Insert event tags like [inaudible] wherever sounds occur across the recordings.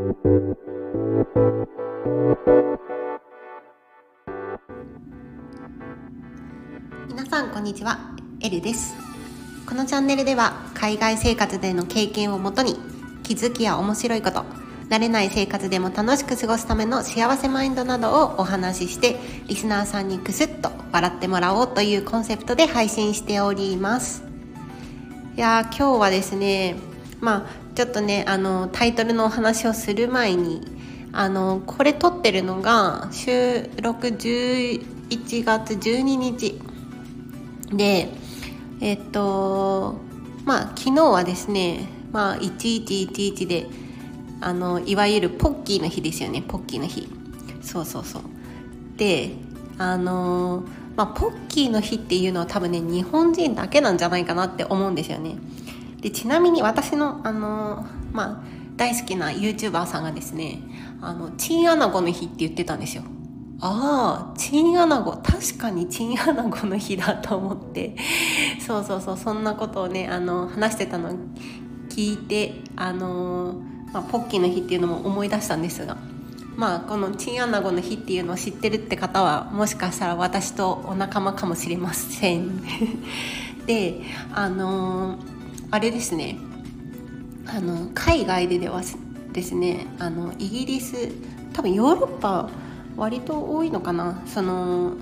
皆さんこんにちは。エルです。このチャンネルでは海外生活での経験をもとに気づきや面白いこと慣れない生活でも楽しく過ごすための幸せマインドなどをお話ししてリスナーさんにクスッと笑ってもらおうというコンセプトで配信しております。いや今日はですねまあちょっとねあのタイトルのお話をする前にあのこれ撮ってるのが収録11月12日。でえっとまあ昨日はですねまあ1111であのいわゆるポッキーの日ですよね。ポッキーの日。そうそうそう。であのまあ、ポッキーの日っていうのは多分ね日本人だけなんじゃないかなって思うんですよね。でちなみに私のあのまあ大好きな YouTuber さんがですねあのチンアナゴの日って言ってたんですよ。ああチンアナゴ。確かにチンアナゴの日だと思って。[laughs] そうそうそうそんなことをねあの話してたの聞いてあの、まあ、ポッキーの日っていうのも思い出したんですが。まあこのチンアナゴの日っていうのを知ってるって方はもしかしたら私とお仲間かもしれません。[laughs] であのあれですね。あの海外でではですねあのイギリス多分ヨーロッパ割と多いのかな。その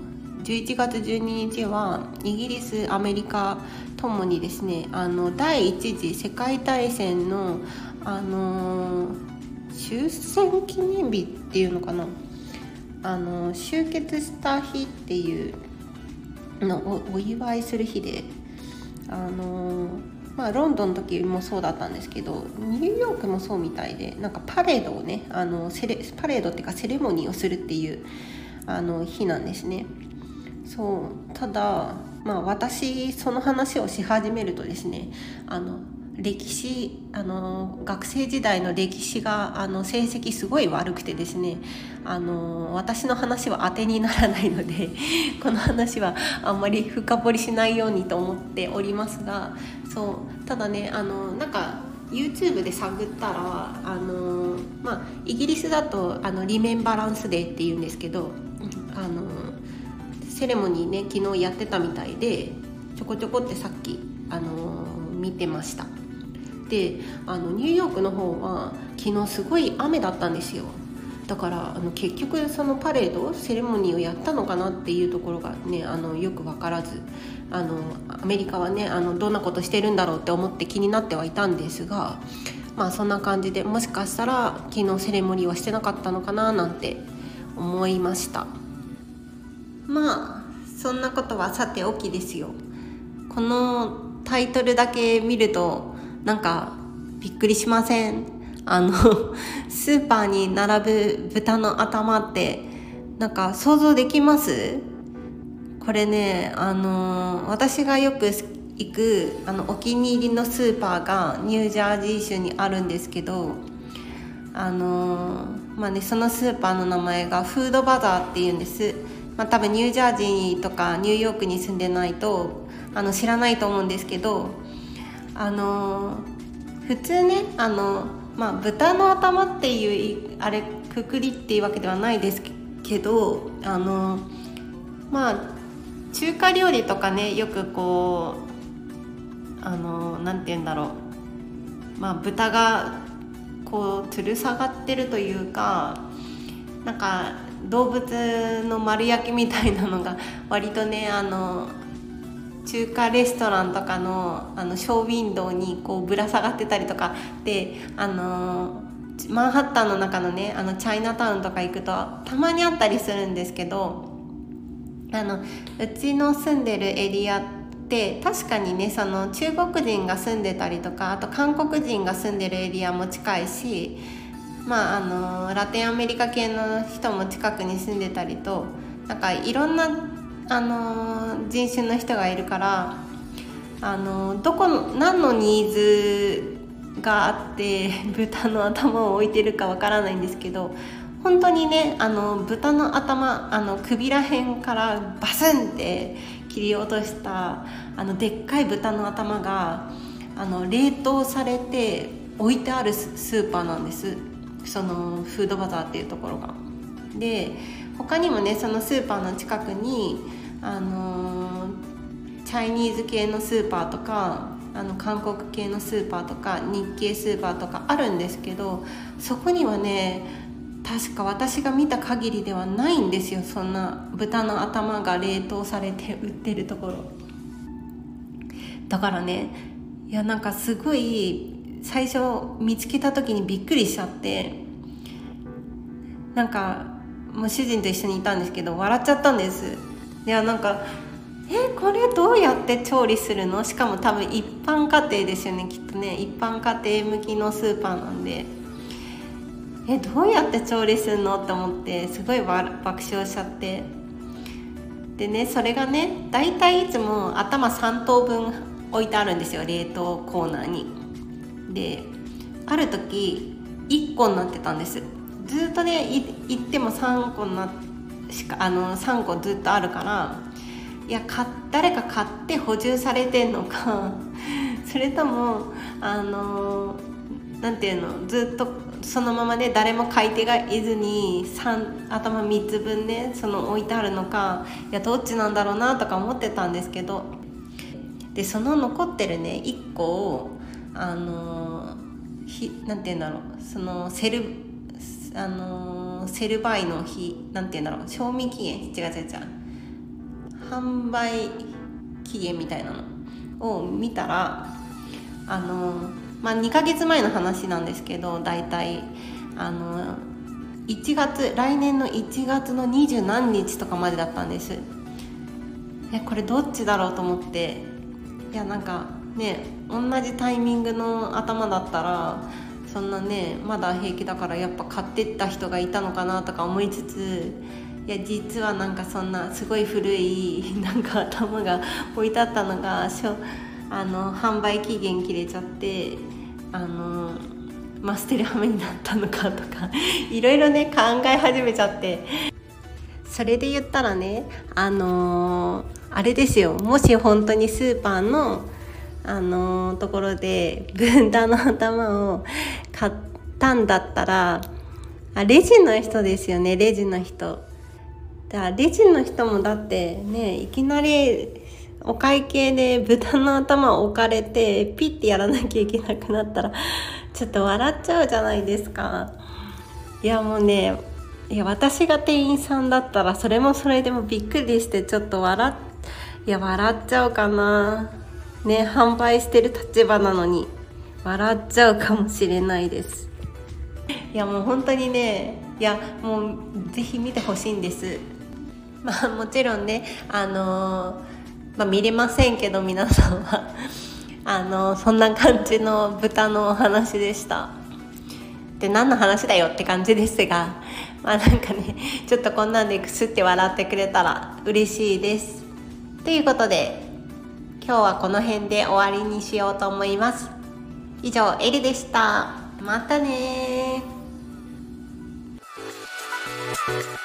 11月12日はイギリスアメリカともにですねあの第一次世界大戦のあの終戦記念日っていうのかな。あの集結した日っていうのをお祝いする日であのまあ、ロンドンの時もそうだったんですけどニューヨークもそうみたいでなんかパレードをねあのセレパレードっていうかセレモニーをするっていうあの日なんですね。そうただまあ私その話をし始めるとですねあの歴史あの学生時代の歴史があの成績すごい悪くてですねあの私の話は当てにならないので [laughs] この話はあんまり深掘りしないようにと思っておりますがそうただねあのなんか YouTube で探ったらあの、まあ、イギリスだとあのリメンバランスデーっていうんですけどあのセレモニーね昨日やってたみたいでちょこちょこってさっきあの見てました。であのニューヨークの方は昨日すごい雨だったんですよ。だからあの結局そのパレードセレモニーをやったのかなっていうところがねあのよく分からずあのアメリカはねあのどんなことしてるんだろうって思って気になってはいたんですがまあそんな感じでもしかしたら昨日セレモニーはしてなかったのかななんて思いました。まあそんなことはさておきですよ。このタイトルだけ見るとなんかびっくりしません？あの [laughs] スーパーに並ぶ豚の頭ってなんか想像できます？これねあの私がよく行くあのお気に入りのスーパーがニュージャージー州にあるんですけどあのまあねそのスーパーの名前がフードバザーっていうんです、まあ、多分ニュージャージーとかニューヨークに住んでないとあの知らないと思うんですけどあの普通ねあの、まあ、豚の頭っていうあれくくりっていうわけではないですけどあのまあ中華料理とかねよくこうあのなんて言うんだろう。まあ豚がこう吊る下がってるというかなんか動物の丸焼きみたいなのが割とねあの中華レストランとかのあのショーウィンドウにこうぶら下がってたりとか。であのマンハッタンの中のねあのチャイナタウンとか行くとたまにあったりするんですけどあのうちの住んでるエリアって確かにねその中国人が住んでたりとかあと韓国人が住んでるエリアも近いしまああのラテンアメリカ系の人も近くに住んでたりとなんかいろんなあの人種の人がいるからあのどこの何のニーズがあって [laughs] 豚の頭を置いてるかわからないんですけど本当にねあの豚の頭あの首らへんからバスンって切り落としたあのでっかい豚の頭があの冷凍されて置いてあるスーパーなんです。そのフードバザーっていうところが。で他にもねそのスーパーの近くにあのチャイニーズ系のスーパーとかあの韓国系のスーパーとか日系スーパーとかあるんですけどそこにはね確か私が見た限りではないんですよそんな豚の頭が冷凍されて売ってるところ。だからねいやなんかすごい最初見つけた時にびっくりしちゃってなんかもう主人と一緒にいたんですけど笑っちゃったんです。いやなんかえこれどうやって調理するの？しかも多分一般家庭ですよねきっとね。一般家庭向きのスーパーなんでえどうやって調理するの？って思ってすごい爆笑しちゃって。でねそれがね大体いつも頭3等分置いてあるんですよ冷凍コーナーに。である時1個になってたんです。ずっとね行っても3個なしかあの3個ずっとあるからいや誰か買って補充されてんのか [laughs] それともあのなんていうのずっとそのままね誰も買い手がいずに3頭3つ分ねその置いてあるのかいやどっちなんだろうなとか思ってたんですけどでその残ってるね1個をあのひなんて言うんだろうそのセルあのセルバイの日なんて言うんだろう。賞味期限違う違う違う。販売期限みたいなのを見たらあのまあ2ヶ月前の話なんですけど大体あの1月来年の1月の二十何日とかまでだったんです。えこれどっちだろうと思って。いやなんかね同じタイミングの頭だったらそんなねまだ平気だからやっぱ買ってった人がいたのかなとか思いつついや実はなんかそんなすごい古い [laughs] なんか頭が置いてあったのがしょあの販売期限切れちゃってあのまあ、捨てる羽目になったのかとか [laughs] いろいろね考え始めちゃって。それで言ったらねあのー、あれですよ。もし本当にスーパーのあの、ところでタの頭を買ったんだったらあレジの人ですよねレジの人。だレジの人もだってねいきなりお会計で豚の頭を置かれてピッてやらなきゃいけなくなったらちょっと笑っちゃうじゃないですか。いやもうねいや私が店員さんだったらそれもそれでもびっくりしてちょっと笑っいや笑っちゃうかな。ね販売してる立場なのに笑っちゃうかもしれないです。いやもう本当にねいやもうぜひ見てほしいんです。まあもちろんねあのーまあ、見れませんけど皆さんは。あのそんな感じの豚のお話でした。で何の話だよって感じですがまあなんかねちょっとこんなんでくすって笑ってくれたら嬉しいです。ということで今日はこの辺で終わりにしようと思います以上エリでしたまたね Thank you.